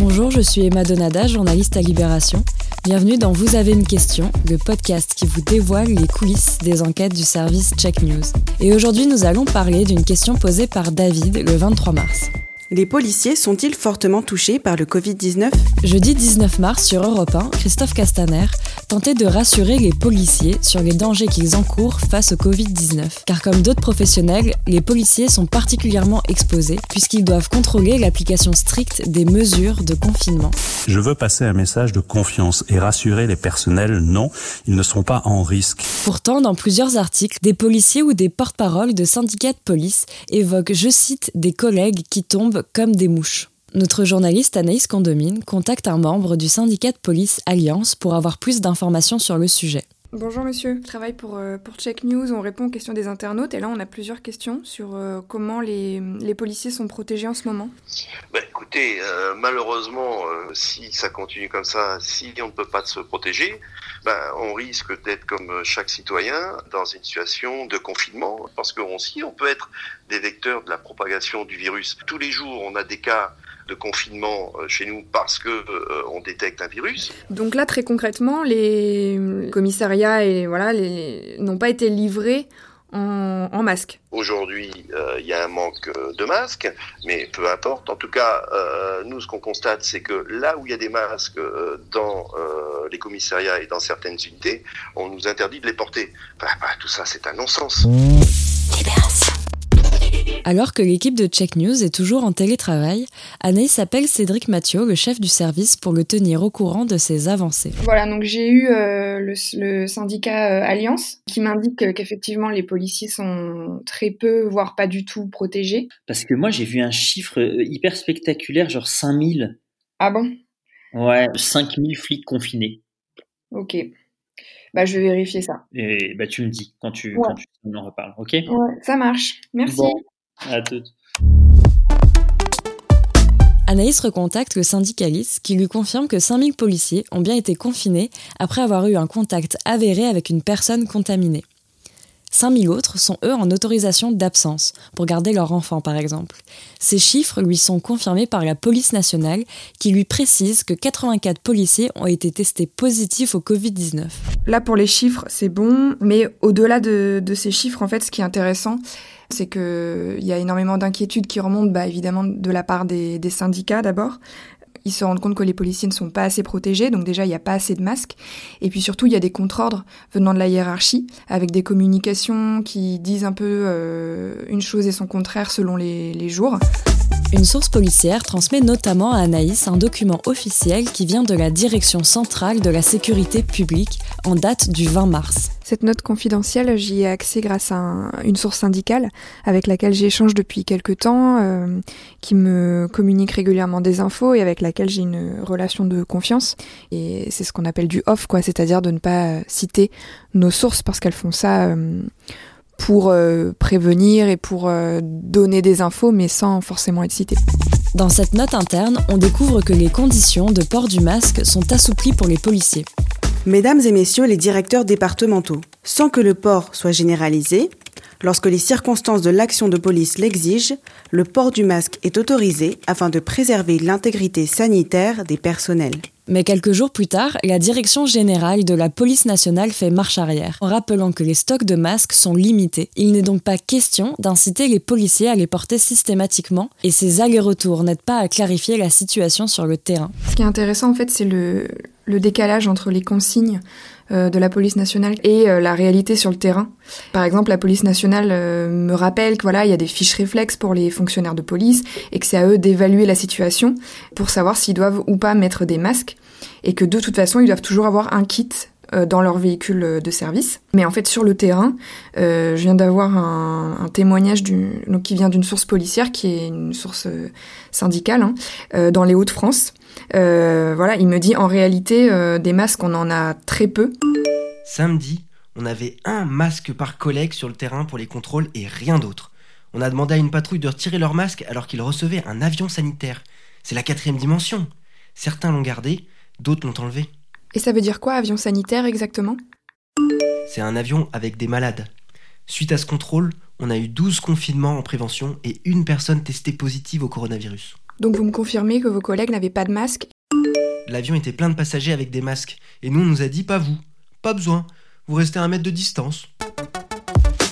Bonjour, je suis Emma Donada, journaliste à Libération. Bienvenue dans Vous avez une question, le podcast qui vous dévoile les coulisses des enquêtes du service Check News. Et aujourd'hui, nous allons parler d'une question posée par David le 23 mars. Les policiers sont-ils fortement touchés par le Covid-19 Jeudi 19 mars sur Europe 1, Christophe Castaner tentait de rassurer les policiers sur les dangers qu'ils encourent face au Covid-19. Car comme d'autres professionnels, les policiers sont particulièrement exposés puisqu'ils doivent contrôler l'application stricte des mesures de confinement. Je veux passer un message de confiance et rassurer les personnels, non, ils ne sont pas en risque. Pourtant, dans plusieurs articles, des policiers ou des porte-paroles de syndicats de police évoquent, je cite, des collègues qui tombent comme des mouches. Notre journaliste Anaïs Condomine contacte un membre du syndicat de police Alliance pour avoir plus d'informations sur le sujet. Bonjour monsieur, je travaille pour, euh, pour Check News, on répond aux questions des internautes et là on a plusieurs questions sur euh, comment les, les, policiers sont protégés en ce moment. Bah, écoutez, euh, malheureusement, si ça continue comme ça, si on ne peut pas se protéger, bah, on risque d'être comme chaque citoyen dans une situation de confinement parce qu'on aussi on peut être des vecteurs de la propagation du virus. Tous les jours on a des cas de confinement euh, chez nous parce que euh, on détecte un virus. Donc là, très concrètement, les commissariats voilà, n'ont pas été livrés en, en masque. Aujourd'hui, euh, il y a un manque de masques, mais peu importe. En tout cas, nous, ce qu'on constate, c'est que là où il y a des masques dans les commissariats et dans certaines unités, on nous interdit de les porter. Bah, bah, tout ça, c'est un non-sens. Alors que l'équipe de Check News est toujours en télétravail, Anaïs appelle Cédric Mathieu, le chef du service, pour le tenir au courant de ses avancées. Voilà, donc j'ai eu euh, le, syndicat euh, Alliance qui m'indique qu'effectivement les policiers sont très peu, voire pas du tout protégés. Parce que moi j'ai vu un chiffre euh, hyper spectaculaire, genre 5000. Ah bon? Ouais, 5000 flics confinés. Ok. Bah, je vais vérifier ça. Et bah, tu me dis quand tu, quand tu en reparles, ok? Ouais, ça marche. Merci. À toutes. Anaïs recontacte le syndicaliste qui lui confirme que 5000 policiers ont bien été confinés après avoir eu un contact avéré avec une personne contaminée. 5000 autres sont eux en autorisation d'absence, pour garder leur enfant par exemple. Ces chiffres lui sont confirmés par la police nationale qui lui précise que 84 policiers ont été testés positifs au Covid-19. Là pour les chiffres c'est bon, mais au-delà de, ces chiffres en fait ce qui est intéressant c'est qu'il y a énormément d'inquiétudes qui remontent bah, évidemment de la part des syndicats d'abord, ils se rendent compte que les policiers ne sont pas assez protégés, donc déjà il n'y a pas assez de masques. Et puis surtout il y a des contre-ordres venant de la hiérarchie, avec des communications qui disent un peu euh, une chose et son contraire selon les, les jours. Une source policière transmet notamment à Anaïs un document officiel qui vient de la Direction centrale de la sécurité publique en date du 20 mars. Cette note confidentielle, j'y ai accès grâce à une source syndicale avec laquelle j'échange depuis quelques temps, euh, qui me communique régulièrement des infos et avec laquelle j'ai une relation de confiance. Et c'est ce qu'on appelle du off, quoi, c'est-à-dire de ne pas citer nos sources parce qu'elles font ça. Euh, pour euh, prévenir et pour euh, donner des infos, mais sans forcément être cité. Dans cette note interne, on découvre que les conditions de port du masque sont assouplies pour les policiers. Mesdames et messieurs les directeurs départementaux, sans que le port soit généralisé, lorsque les circonstances de l'action de police l'exigent, le port du masque est autorisé afin de préserver l'intégrité sanitaire des personnels. Mais quelques jours plus tard, la direction générale de la police nationale fait marche arrière, en rappelant que les stocks de masques sont limités. Il n'est donc pas question d'inciter les policiers à les porter systématiquement, et ces allers-retours n'aident pas à clarifier la situation sur le terrain. Ce qui est intéressant en fait, c'est le, le décalage entre les consignes euh, de la police nationale et euh, la réalité sur le terrain. Par exemple, la police nationale euh, me rappelle que voilà, il y a des fiches réflexes pour les fonctionnaires de police et que c'est à eux d'évaluer la situation pour savoir s'ils doivent ou pas mettre des masques et que de toute façon, ils doivent toujours avoir un kit dans leur véhicule de service. Mais en fait, sur le terrain, je viens d'avoir un, témoignage qui vient d'une source policière, qui est une source syndicale, hein, dans les Hauts-de-France, euh, voilà, il me dit en réalité, euh, des masques, on en a très peu. Samedi, on avait un masque par collègue sur le terrain pour les contrôles et rien d'autre. On a demandé à une patrouille de retirer leur masque alors qu'ils recevaient un avion sanitaire. C'est la quatrième dimension. Certains l'ont gardé, d'autres l'ont enlevé. Et ça veut dire quoi, avion sanitaire exactement? C'est un avion avec des malades. Suite à ce contrôle, on a eu 12 confinements en prévention et une personne testée positive au coronavirus. Donc vous me confirmez que vos collègues n'avaient pas de masque? L'avion était plein de passagers avec des masques, et nous on nous a dit pas vous, pas besoin, vous restez à un mètre de distance.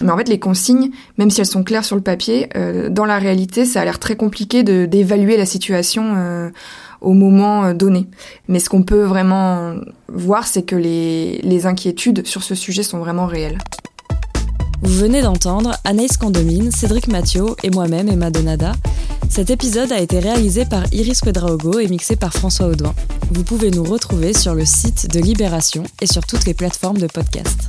Mais en fait, les consignes, même si elles sont claires sur le papier, euh, dans la réalité, ça a l'air très compliqué d'évaluer la situation euh, au moment euh, donné. Mais ce qu'on peut vraiment voir, c'est que les, les inquiétudes sur ce sujet sont vraiment réelles. Vous venez d'entendre Anaïs Condomine, Cédric Mathieu et moi-même Emma Donada. Cet épisode a été réalisé par Iris Quedraogo et mixé par François Audouin. Vous pouvez nous retrouver sur le site de Libération et sur toutes les plateformes de podcast.